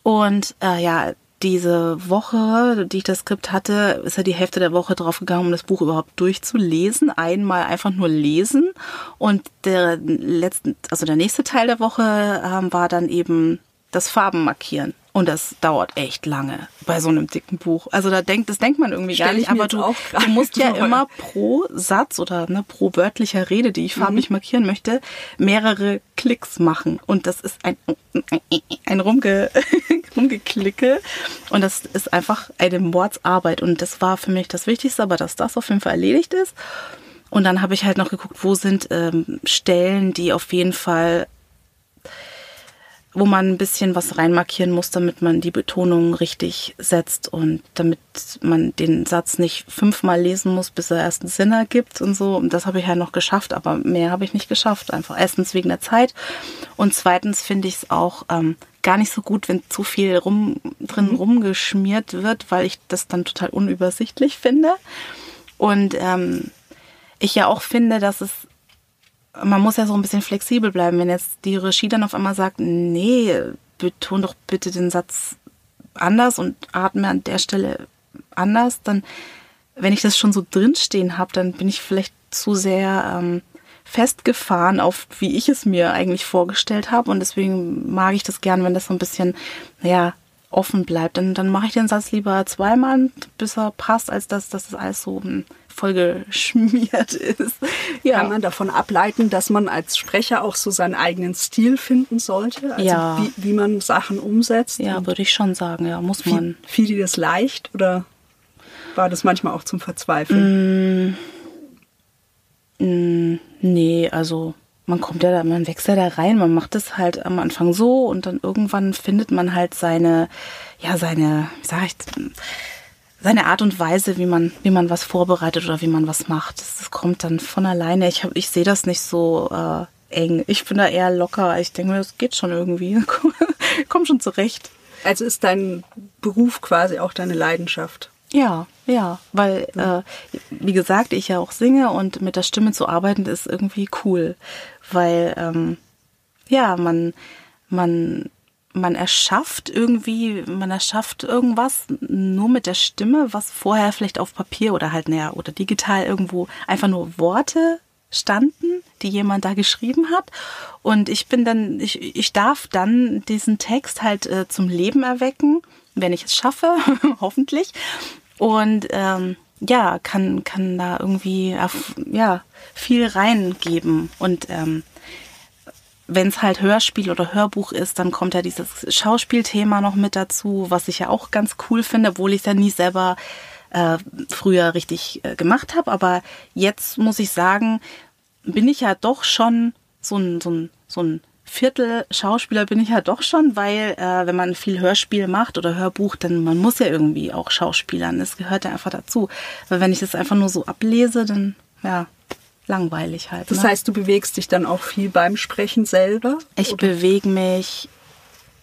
Und äh, ja, diese Woche, die ich das Skript hatte, ist ja die Hälfte der Woche drauf gegangen, um das Buch überhaupt durchzulesen. Einmal einfach nur lesen. Und der letzten, also der nächste Teil der Woche ähm, war dann eben das Farben markieren. Und das dauert echt lange bei so einem dicken Buch. Also da denkt, das denkt man irgendwie gar Stell ich nicht, aber du, du musst ja vor. immer pro Satz oder ne, pro wörtlicher Rede, die ich Mhm. farblich markieren möchte, mehrere Klicks machen. Und das ist ein, ein Rumge, Rumgeklicke. Und das ist einfach eine Mordsarbeit. Und das war für mich das Wichtigste, aber dass das auf jeden Fall erledigt ist. Und dann habe ich halt noch geguckt, wo sind ähm, Stellen, die auf jeden Fall wo man ein bisschen was reinmarkieren muss, damit man die Betonung richtig setzt und damit man den Satz nicht fünfmal lesen muss, bis er erst einen Sinn ergibt und so. Und das habe ich ja noch geschafft, aber mehr habe ich nicht geschafft. Einfach erstens wegen der Zeit und zweitens finde ich es auch ähm, gar nicht so gut, wenn zu viel rum, drin rumgeschmiert wird, weil ich das dann total unübersichtlich finde. Und ähm, ich ja auch finde, dass es man muss ja so ein bisschen flexibel bleiben. Wenn jetzt die Regie dann auf einmal sagt, nee, beton doch bitte den Satz anders und atme an der Stelle anders, dann, wenn ich das schon so drinstehen habe, dann bin ich vielleicht zu sehr ähm, festgefahren auf, wie ich es mir eigentlich vorgestellt habe. Und deswegen mag ich das gern, wenn das so ein bisschen, naja, offen bleibt. Dann, dann mache ich den Satz lieber zweimal, bis er passt, als dass, das alles so hm, vollgeschmiert ist. Ja. Kann man davon ableiten, dass man als Sprecher auch so seinen eigenen Stil finden sollte? Also Ja. wie, wie man Sachen umsetzt? Ja, würde ich schon sagen, ja, muss man. fiel, dir das leicht oder war das manchmal auch zum Verzweifeln? Mm, nee, also man kommt ja da, man wächst ja da rein, man macht es halt am Anfang so und dann irgendwann findet man halt seine, ja, seine, wie sag ich, seine Art und Weise, wie man, wie man was vorbereitet oder wie man was macht. Das, das kommt dann von alleine. Ich, hab, ich sehe das nicht so äh, eng. Ich bin da eher locker. Ich denke mir, das geht schon irgendwie. Komm schon zurecht. Also ist dein Beruf quasi auch deine Leidenschaft? Ja, ja, weil, äh, wie gesagt, ich ja auch singe und mit der Stimme zu arbeiten ist irgendwie cool, weil, ähm, ja, man, man, man erschafft irgendwie, man erschafft irgendwas nur mit der Stimme, was vorher vielleicht auf Papier oder halt, naja, oder digital irgendwo einfach nur Worte standen, die jemand da geschrieben hat. Und ich bin dann, ich, ich darf dann diesen Text halt äh, zum Leben erwecken, wenn ich es schaffe, hoffentlich. Und ähm, ja, kann, kann da irgendwie ja, viel reingeben. Und ähm, wenn es halt Hörspiel oder Hörbuch ist, dann kommt ja dieses Schauspielthema noch mit dazu, was ich ja auch ganz cool finde, obwohl ich es ja nie selber äh, früher richtig äh, gemacht habe. Aber jetzt muss ich sagen, bin ich ja doch schon so ein, so ein, so ein Viertel Schauspieler bin ich ja doch schon, weil äh, wenn man viel Hörspiel macht oder Hörbuch, dann man muss ja irgendwie auch Schauspielern. Das gehört ja einfach dazu. Weil wenn ich das einfach nur so ablese, dann ja langweilig halt. Das ne? heißt, du bewegst dich dann auch viel beim Sprechen selber? Ich bewege mich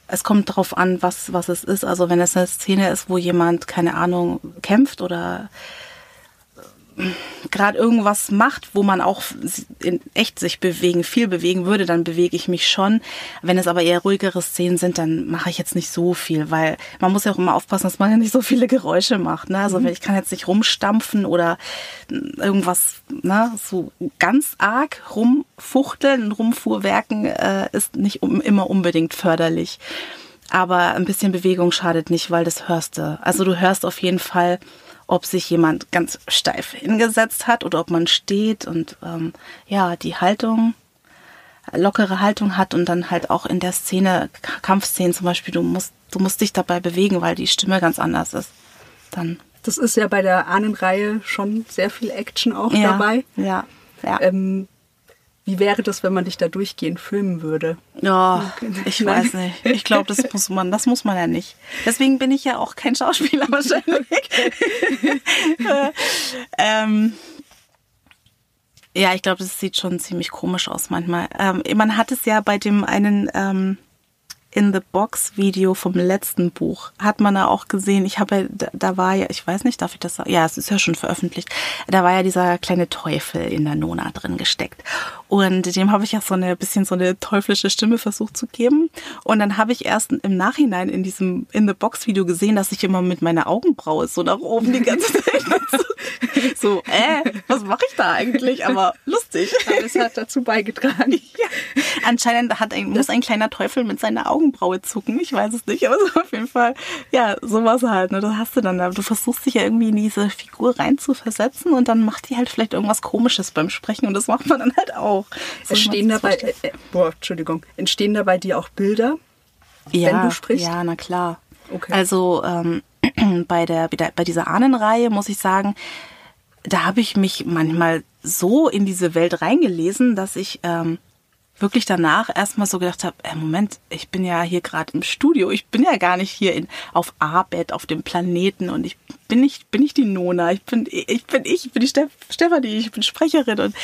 es kommt darauf an, was, was es ist. Also wenn es eine Szene ist, wo jemand, keine Ahnung, kämpft oder gerade irgendwas macht, wo man auch in echt sich bewegen, viel bewegen würde, dann bewege ich mich schon. Wenn es aber eher ruhigere Szenen sind, dann mache ich jetzt nicht so viel, weil man muss ja auch immer aufpassen, dass man ja nicht so viele Geräusche macht. Ne? Also mhm. ich kann jetzt nicht rumstampfen oder irgendwas ne, so ganz arg rumfuchteln rumfuhrwerken äh, ist nicht um, immer unbedingt förderlich. Aber ein bisschen Bewegung schadet nicht, weil das hörst du. Also du hörst auf jeden Fall, ob sich jemand ganz steif hingesetzt hat oder ob man steht und ähm, ja, die Haltung, lockere Haltung hat und dann halt auch in der Szene, Kampfszenen zum Beispiel, du musst, du musst dich dabei bewegen, weil die Stimme ganz anders ist. Dann. Das ist ja bei der Ahnenreihe schon sehr viel Action auch ja, dabei. Ja, ja. Ähm, wie wäre das, wenn man dich da durchgehend filmen würde? Ja, oh, ich weiß nicht. Ich glaube, das muss man, das muss man ja nicht. Deswegen bin ich ja auch kein Schauspieler wahrscheinlich. ähm, ja, ich glaube, das sieht schon ziemlich komisch aus manchmal. Ähm, man hat es ja bei dem einen ähm, in the Box Video vom letzten Buch hat man da auch gesehen. Ich habe da, da, war ja, ich weiß nicht, darf ich das sagen? Ja, es ist ja schon veröffentlicht. Da war ja dieser kleine Teufel in der Nona drin gesteckt. Und dem habe ich ja so eine bisschen so eine teuflische Stimme versucht zu geben. Und dann habe ich erst im Nachhinein in diesem in the Box Video gesehen, dass ich immer mit meiner Augenbraue so nach oben die ganze Zeit so, äh, was mache ich da eigentlich? Aber lustig. Das hat dazu beigetragen. Ja. Anscheinend hat ein, muss ein kleiner Teufel mit seiner Augen Augenbraue zucken. Ich weiß es nicht, aber so auf jeden Fall, ja, sowas halt. Ne? Das hast du dann da. Du versuchst dich ja irgendwie in diese Figur rein zu versetzen und dann macht die halt vielleicht irgendwas Komisches beim Sprechen und das macht man dann halt auch. So Entstehen dabei, äh, äh, boah, Entschuldigung, entstehen dabei dir auch Bilder, ja, wenn du sprichst? Ja, na klar. Okay. Also ähm, bei, der, bei dieser Ahnenreihe muss ich sagen, da habe ich mich manchmal so in diese Welt reingelesen, dass ich ähm, wirklich danach erstmal so gedacht habe, äh, Moment, ich bin ja hier gerade im Studio, ich bin ja gar nicht hier in, auf Arbeit, auf dem Planeten und ich bin nicht, bin nicht die Nona, ich bin, ich bin ich, ich bin die Stefanie, ich bin Sprecherin und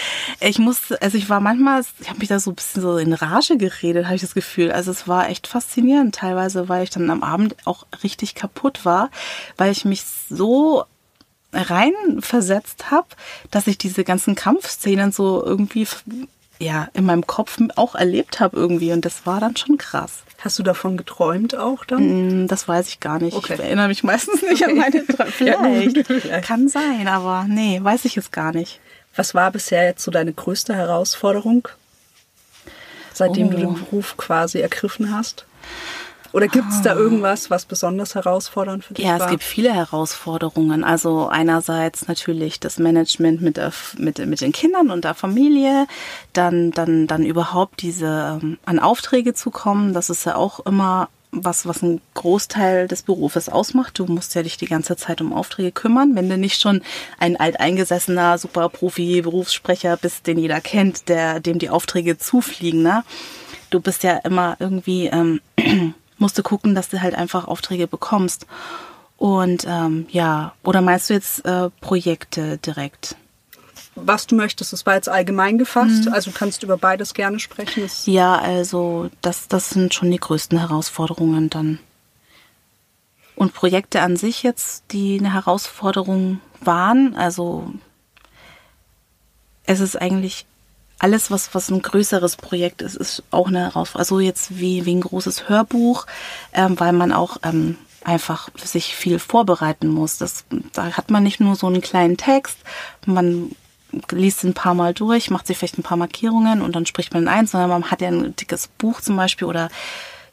ich muss, also ich war manchmal, ich habe mich da so ein bisschen so in Rage geredet, habe ich das Gefühl. Also es war echt faszinierend teilweise, weil ich dann am Abend auch richtig kaputt war, weil ich mich so reinversetzt habe, dass ich diese ganzen Kampfszenen so irgendwie ja in meinem Kopf auch erlebt habe irgendwie und das war dann schon krass. Hast du davon geträumt auch dann? Mm, das weiß ich gar nicht. Okay. Ich erinnere mich meistens nicht an meine Träume. Vielleicht. Vielleicht. Kann sein, aber nee, weiß ich es gar nicht. Was war bisher jetzt so deine größte Herausforderung, seitdem oh. du den Beruf quasi ergriffen hast? Oder gibt es da ah. irgendwas, was besonders herausfordernd für dich ja, war? Ja, es gibt viele Herausforderungen. Also einerseits natürlich das Management mit, der, mit, mit den Kindern und der Familie, dann, dann, dann überhaupt diese ähm, an Aufträge zu kommen. Das ist ja auch immer was, was ein Großteil des Berufes ausmacht. Du musst ja dich die ganze Zeit um Aufträge kümmern. Wenn du nicht schon ein alteingesessener Superprofi, Berufssprecher bist, den jeder kennt, der, dem die Aufträge zufliegen, ne? Du bist ja immer irgendwie, ähm, musst du gucken, dass du halt einfach Aufträge bekommst. Und ähm, ja, oder meinst du jetzt äh, Projekte direkt? was du möchtest. Das war jetzt allgemein gefasst. Mhm. Also du kannst über beides gerne sprechen. Das ja, also das, das sind schon die größten Herausforderungen dann. Und Projekte an sich jetzt, die eine Herausforderung waren, also es ist eigentlich alles, was, was ein größeres Projekt ist, ist auch eine Herausforderung. Also jetzt wie, wie ein großes Hörbuch, ähm, weil man auch ähm, einfach sich viel vorbereiten muss. Das, da hat man nicht nur so einen kleinen Text, man liest ein paar Mal durch, macht sich vielleicht ein paar Markierungen und dann spricht man ein, sondern man hat ja ein dickes Buch zum Beispiel oder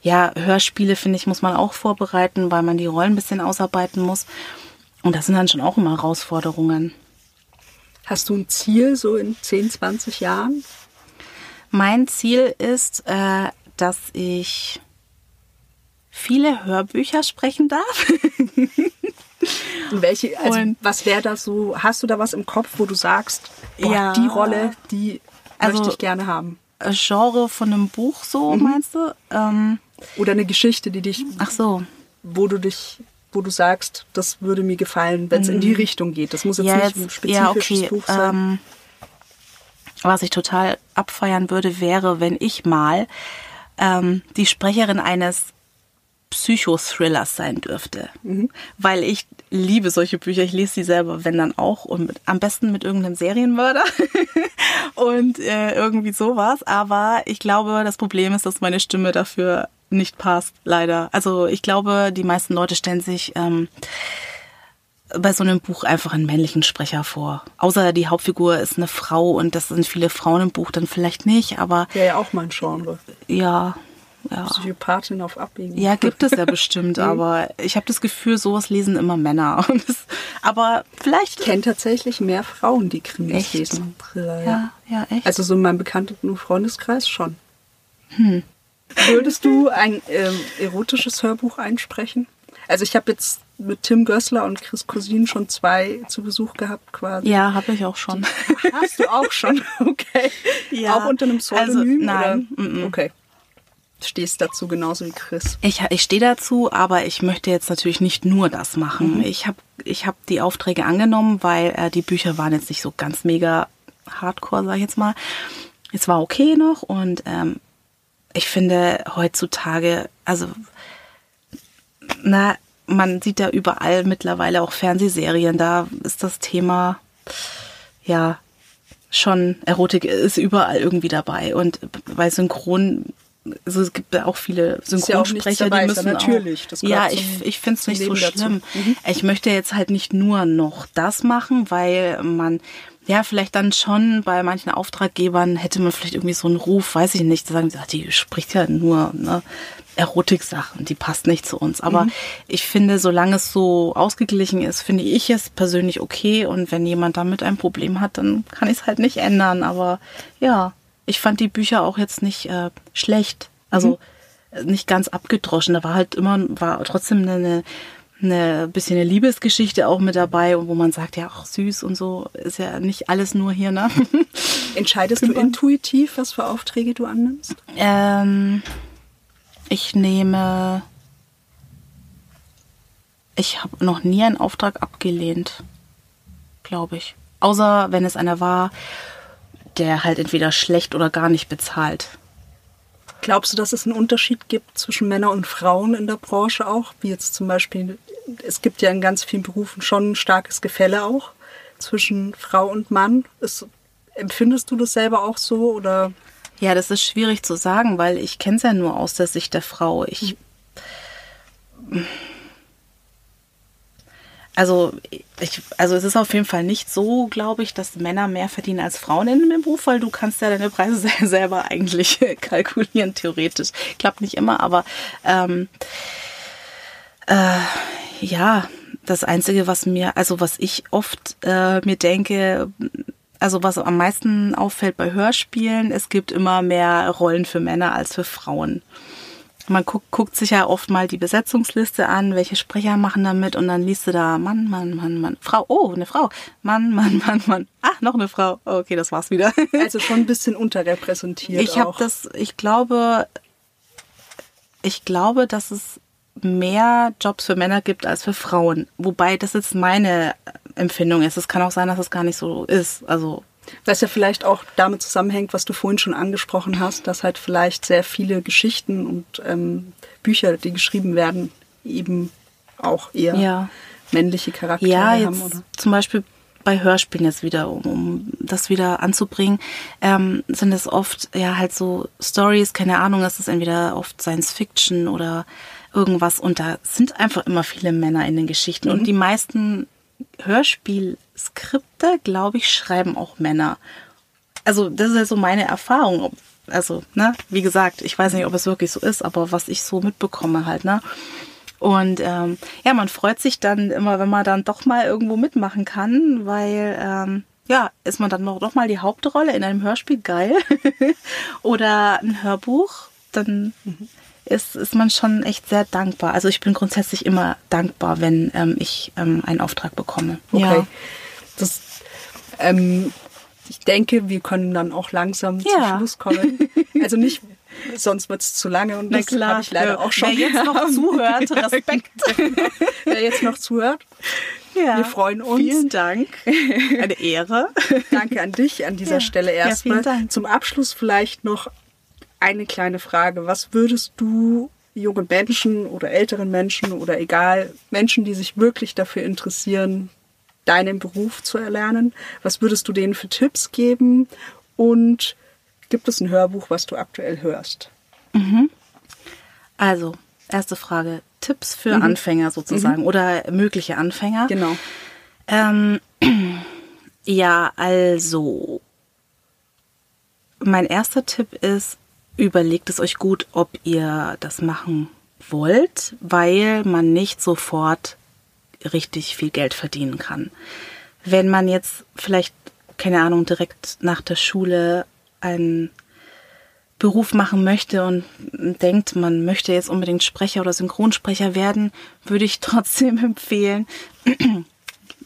ja, Hörspiele, finde ich, muss man auch vorbereiten, weil man die Rollen ein bisschen ausarbeiten muss. Und das sind dann schon auch immer Herausforderungen. Hast du ein Ziel so in 10, 20 Jahren? Mein Ziel ist, äh, dass ich viele Hörbücher sprechen darf. welche, also was wäre da so, hast du da was im Kopf, wo du sagst, boah, ja, die Rolle, die also, möchte ich gerne haben? Genre von einem Buch so, mhm. meinst du? Ähm, Oder eine Geschichte, die dich. Ach so. Wo du dich, wo du sagst, das würde mir gefallen, wenn es mhm. in die mhm. Richtung geht. Das muss jetzt ja, nicht ein spezifisches ja, okay. Buch sein. Ähm, was ich total abfeiern würde, wäre, wenn ich mal ähm, die Sprecherin eines Psychothrillers sein dürfte. Mhm. Weil ich liebe solche Bücher. Ich lese sie selber, wenn dann auch. Und mit, am besten mit irgendeinem Serienmörder. und äh, irgendwie sowas. Aber ich glaube, das Problem ist, dass meine Stimme dafür nicht passt, leider. Also ich glaube, die meisten Leute stellen sich ähm, bei so einem Buch einfach einen männlichen Sprecher vor. Außer die Hauptfigur ist eine Frau und das sind viele Frauen im Buch, dann vielleicht nicht, aber. Ja, ja auch mein Genre. Ja, ja. Psychopathin auf Abwägen. Ja, gibt es ja bestimmt, aber ich habe das Gefühl, sowas lesen immer Männer. Das, aber vielleicht. Ich kenne tatsächlich mehr Frauen, die Krimis echt? lesen. Ja, ja, ja, echt. Also so in meinem bekannten Freundeskreis schon. Hm. Würdest du ein ähm, erotisches Hörbuch einsprechen? Also ich habe jetzt mit Tim Gößler und Chris Cousin schon zwei zu Besuch gehabt quasi. Ja, habe ich auch schon. Hast du auch schon? Okay. Ja. Auch unter einem Pseudonym? Also, nein. Oder? Okay stehst dazu genauso wie Chris. Ich, ich stehe dazu, aber ich möchte jetzt natürlich nicht nur das machen. Mhm. Ich habe ich hab die Aufträge angenommen, weil äh, die Bücher waren jetzt nicht so ganz mega hardcore, sag ich jetzt mal. Es war okay noch und ähm, ich finde heutzutage, also na, man sieht ja überall mittlerweile auch Fernsehserien, da ist das Thema ja schon Erotik ist überall irgendwie dabei und bei Synchron also es gibt ja auch viele Synchronsprecher, ja auch die müssen natürlich. Auch, ja, ich, ich finde es nicht so schlimm. Mhm. Ich möchte jetzt halt nicht nur noch das machen, weil man ja, vielleicht dann schon bei manchen Auftraggebern hätte man vielleicht irgendwie so einen Ruf, weiß ich nicht, sagen, ach, die spricht ja nur ne, Erotik-Sachen, die passt nicht zu uns. Aber mhm. ich finde, solange es so ausgeglichen ist, finde ich es persönlich okay. Und wenn jemand damit ein Problem hat, dann kann ich es halt nicht ändern. Aber ja, ich fand die Bücher auch jetzt nicht äh, schlecht. Also mhm. nicht ganz abgedroschen. Da war halt immer, war trotzdem eine, eine bisschen eine Liebesgeschichte auch mit dabei, wo man sagt, ja, auch süß und so ist ja nicht alles nur hier, ne? Entscheidest du intuitiv, was für Aufträge du annimmst? Ähm, ich nehme. Ich habe noch nie einen Auftrag abgelehnt, glaube ich. Außer wenn es einer war, der halt entweder schlecht oder gar nicht bezahlt. Glaubst du, dass es einen Unterschied gibt zwischen Männern und Frauen in der Branche auch? Wie jetzt zum Beispiel, es gibt ja in ganz vielen Berufen schon ein starkes Gefälle auch zwischen Frau und Mann. Ist, empfindest du das selber auch so oder? Ja, das ist schwierig zu sagen, weil ich kenne es ja nur aus der Sicht der Frau. Ich hm. Also, ich, also es ist auf jeden Fall nicht so, glaube ich, dass Männer mehr verdienen als Frauen in dem Beruf, weil du kannst ja deine Preise selber eigentlich kalkulieren, theoretisch. Klappt nicht immer, aber ähm, äh, ja, das Einzige, was mir, also was ich oft äh, mir denke, also was am meisten auffällt bei Hörspielen, es gibt immer mehr Rollen für Männer als für Frauen. Man guckt, guckt sich ja oft mal die Besetzungsliste an, welche Sprecher machen da mit und dann liest du da Mann, Mann, Mann, Mann, Frau, oh, eine Frau, Mann, Mann, Mann, Mann, ah, noch eine Frau, okay, das war's wieder. Also schon ein bisschen unterrepräsentiert. Ich habe das, ich glaube, ich glaube, dass es mehr Jobs für Männer gibt als für Frauen. Wobei das jetzt meine Empfindung ist. Es kann auch sein, dass es gar nicht so ist. Also was ja vielleicht auch damit zusammenhängt, was du vorhin schon angesprochen hast, dass halt vielleicht sehr viele Geschichten und ähm, Bücher, die geschrieben werden, eben auch eher ja. männliche Charaktere ja, jetzt haben. Oder? Zum Beispiel bei Hörspielen jetzt wieder, um, um das wieder anzubringen, ähm, sind es oft ja halt so Stories, keine Ahnung, es ist entweder oft Science Fiction oder irgendwas und da sind einfach immer viele Männer in den Geschichten mhm. und die meisten Hörspielskripte, glaube ich, schreiben auch Männer. Also das ist ja so meine Erfahrung. Also, ne, wie gesagt, ich weiß nicht, ob es wirklich so ist, aber was ich so mitbekomme halt, ne. Und ähm, ja, man freut sich dann immer, wenn man dann doch mal irgendwo mitmachen kann, weil ähm, ja, ist man dann noch, doch mal die Hauptrolle in einem Hörspiel geil oder ein Hörbuch, dann ist, ist man schon echt sehr dankbar. Also ich bin grundsätzlich immer dankbar, wenn ähm, ich ähm, einen Auftrag bekomme. Okay. Ja. Das, ähm, ich denke, wir können dann auch langsam ja. zum Schluss kommen. Also nicht, sonst wird es zu lange und das habe ich leider auch schon. Wer jetzt noch zuhört, Respekt. Wer jetzt noch zuhört, ja. wir freuen uns. Vielen Dank. Eine Ehre. Danke an dich an dieser. Stelle erstmal. Zum Abschluss vielleicht noch eine kleine Frage. Was würdest du jungen Menschen oder älteren Menschen oder egal, Menschen, die sich wirklich dafür interessieren, deinen Beruf zu erlernen, was würdest du denen für Tipps geben? Und gibt es ein Hörbuch, was du aktuell hörst? Mhm. Also, erste Frage. Tipps für mhm. Anfänger sozusagen mhm. oder mögliche Anfänger. Genau. Ähm, ja, also mein erster Tipp ist, überlegt es euch gut, ob ihr das machen wollt, weil man nicht sofort richtig viel Geld verdienen kann. Wenn man jetzt vielleicht, keine Ahnung, direkt nach der Schule einen Beruf machen möchte und denkt, man möchte jetzt unbedingt Sprecher oder Synchronsprecher werden, würde ich trotzdem empfehlen.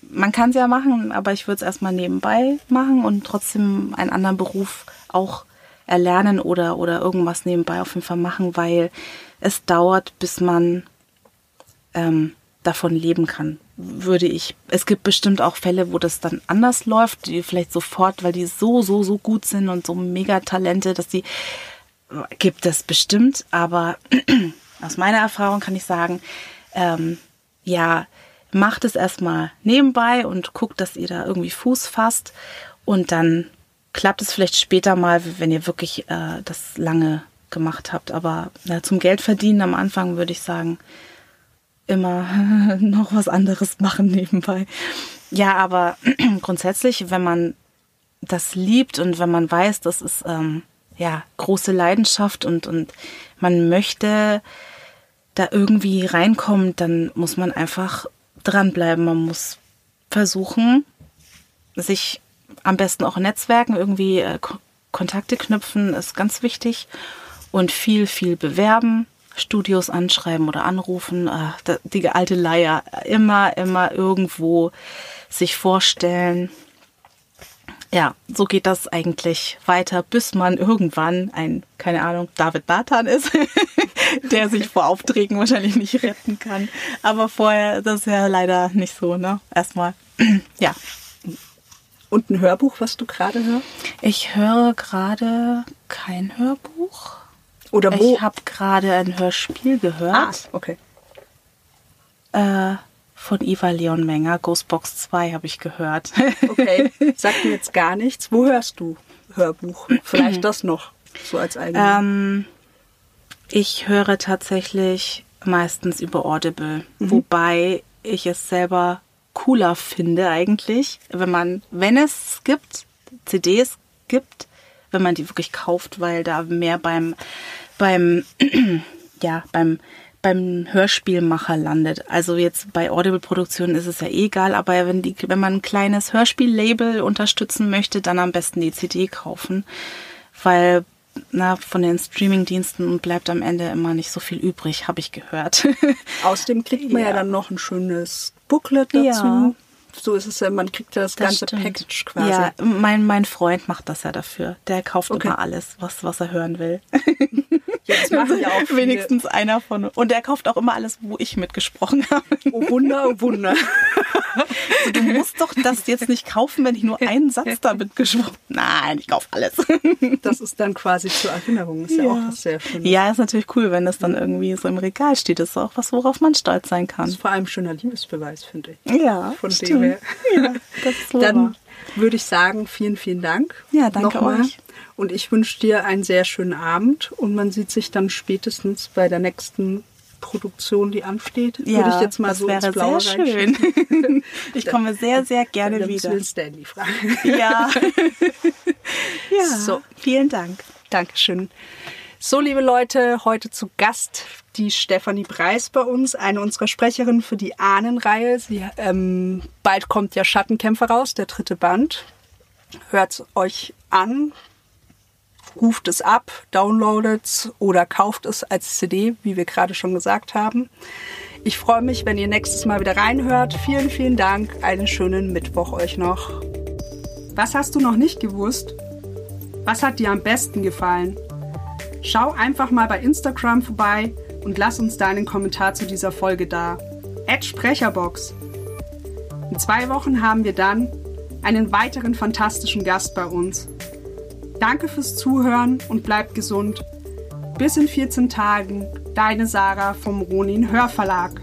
man kann es ja machen, aber ich würde es erstmal nebenbei machen und trotzdem einen anderen Beruf auch erlernen oder, oder irgendwas nebenbei auf jeden Fall machen, weil es dauert, bis man ähm, davon leben kann, würde ich. Es gibt bestimmt auch Fälle, wo das dann anders läuft, die vielleicht sofort, weil die so, so, so gut sind und so mega Talente, dass die gibt es bestimmt, aber aus meiner Erfahrung kann ich sagen, ähm, ja, macht es erstmal nebenbei und guckt, dass ihr da irgendwie Fuß fasst und dann klappt es vielleicht später mal, wenn ihr wirklich äh, das lange gemacht habt. Aber ja, zum Geld verdienen am Anfang würde ich sagen, immer noch was anderes machen nebenbei. Ja, aber grundsätzlich, wenn man das liebt und wenn man weiß, das ist ähm, ja große Leidenschaft und, und man möchte da irgendwie reinkommen, dann muss man einfach dranbleiben. Man muss versuchen, sich am besten auch Netzwerken, irgendwie äh, Kontakte knüpfen, ist ganz wichtig. Und viel, viel bewerben, Studios anschreiben oder anrufen. Äh, die alte Leier, immer, immer irgendwo sich vorstellen. Ja, so geht das eigentlich weiter, bis man irgendwann ein, keine Ahnung, David Nathan ist, der sich vor Aufträgen wahrscheinlich nicht retten kann. Aber vorher, das ist ja leider nicht so, ne? Erstmal, ja, und ein Hörbuch, was du gerade hörst? Ich höre gerade kein Hörbuch. Oder wo? Ich habe gerade ein Hörspiel gehört. Ah, okay. Äh, von Iva Leon Menger, Ghostbox 2 habe ich gehört. Okay, sagt mir jetzt gar nichts. Wo hörst du Hörbuch? Vielleicht das noch, so als eigenes. Ähm, ich höre tatsächlich meistens über Audible, mhm. wobei ich es selber cooler finde eigentlich, wenn man, wenn es gibt, CDs gibt, wenn man die wirklich kauft, weil da mehr beim, beim, ja, beim, beim Hörspielmacher landet. Also jetzt bei Audible-Produktionen ist es ja eh egal, aber wenn, die, wenn man ein kleines Hörspiellabel unterstützen möchte, dann am besten die CD kaufen, weil na, von den Streaming-Diensten bleibt am Ende immer nicht so viel übrig, habe ich gehört. Außerdem kriegt man ja. ja. dann noch ein schönes Booklet dazu. Ja. So ist es ja, man kriegt ja das, das ganze stimmt. Package quasi. Ja, mein, mein Freund macht das ja dafür. Der kauft okay. immer alles, was, was er hören will. Jetzt machen ja auch viele. wenigstens einer von. Und der kauft auch immer alles, wo ich mitgesprochen habe. Oh Wunder, oh Wunder. Also, du musst doch das jetzt nicht kaufen, wenn ich nur einen Satz damit gesprochen habe. Nein, ich kaufe alles. Das ist dann quasi zur Erinnerung. Ist ja, ja auch was sehr schönes. Ja, ist natürlich cool, wenn das dann irgendwie so im Regal steht. Das ist auch was, worauf man stolz sein kann. Das ist vor allem schöner Liebesbeweis, finde ich. Ja, von stimmt. dem her. Ja, das ist Dann würde ich sagen, vielen, vielen Dank. Ja, danke Nochmal. euch. Und ich wünsche dir einen sehr schönen Abend und man sieht sich dann spätestens bei der nächsten Produktion, die ansteht. Ja, Würde ich jetzt mal das so wäre sehr schön. ich komme sehr, sehr gerne dann wieder. Will Stanley fragen. Ja. ja. So, vielen Dank. Dankeschön. So, liebe Leute, heute zu Gast die Stefanie Preis bei uns, eine unserer Sprecherinnen für die Ahnenreihe. Sie, ähm, bald kommt ja Schattenkämpfer raus, der dritte Band. Hört euch an, ruft es ab, downloadet es oder kauft es als CD, wie wir gerade schon gesagt haben. Ich freue mich, wenn ihr nächstes Mal wieder reinhört. Vielen, vielen Dank. Einen schönen Mittwoch euch noch. Was hast du noch nicht gewusst? Was hat dir am besten gefallen? Schau einfach mal bei Instagram vorbei und lass uns deinen Kommentar zu dieser Folge da. Ad Sprecherbox. In zwei Wochen haben wir dann einen weiteren fantastischen Gast bei uns. Danke fürs Zuhören und bleibt gesund. Bis in 14 Tagen, deine Sarah vom Ronin Hörverlag.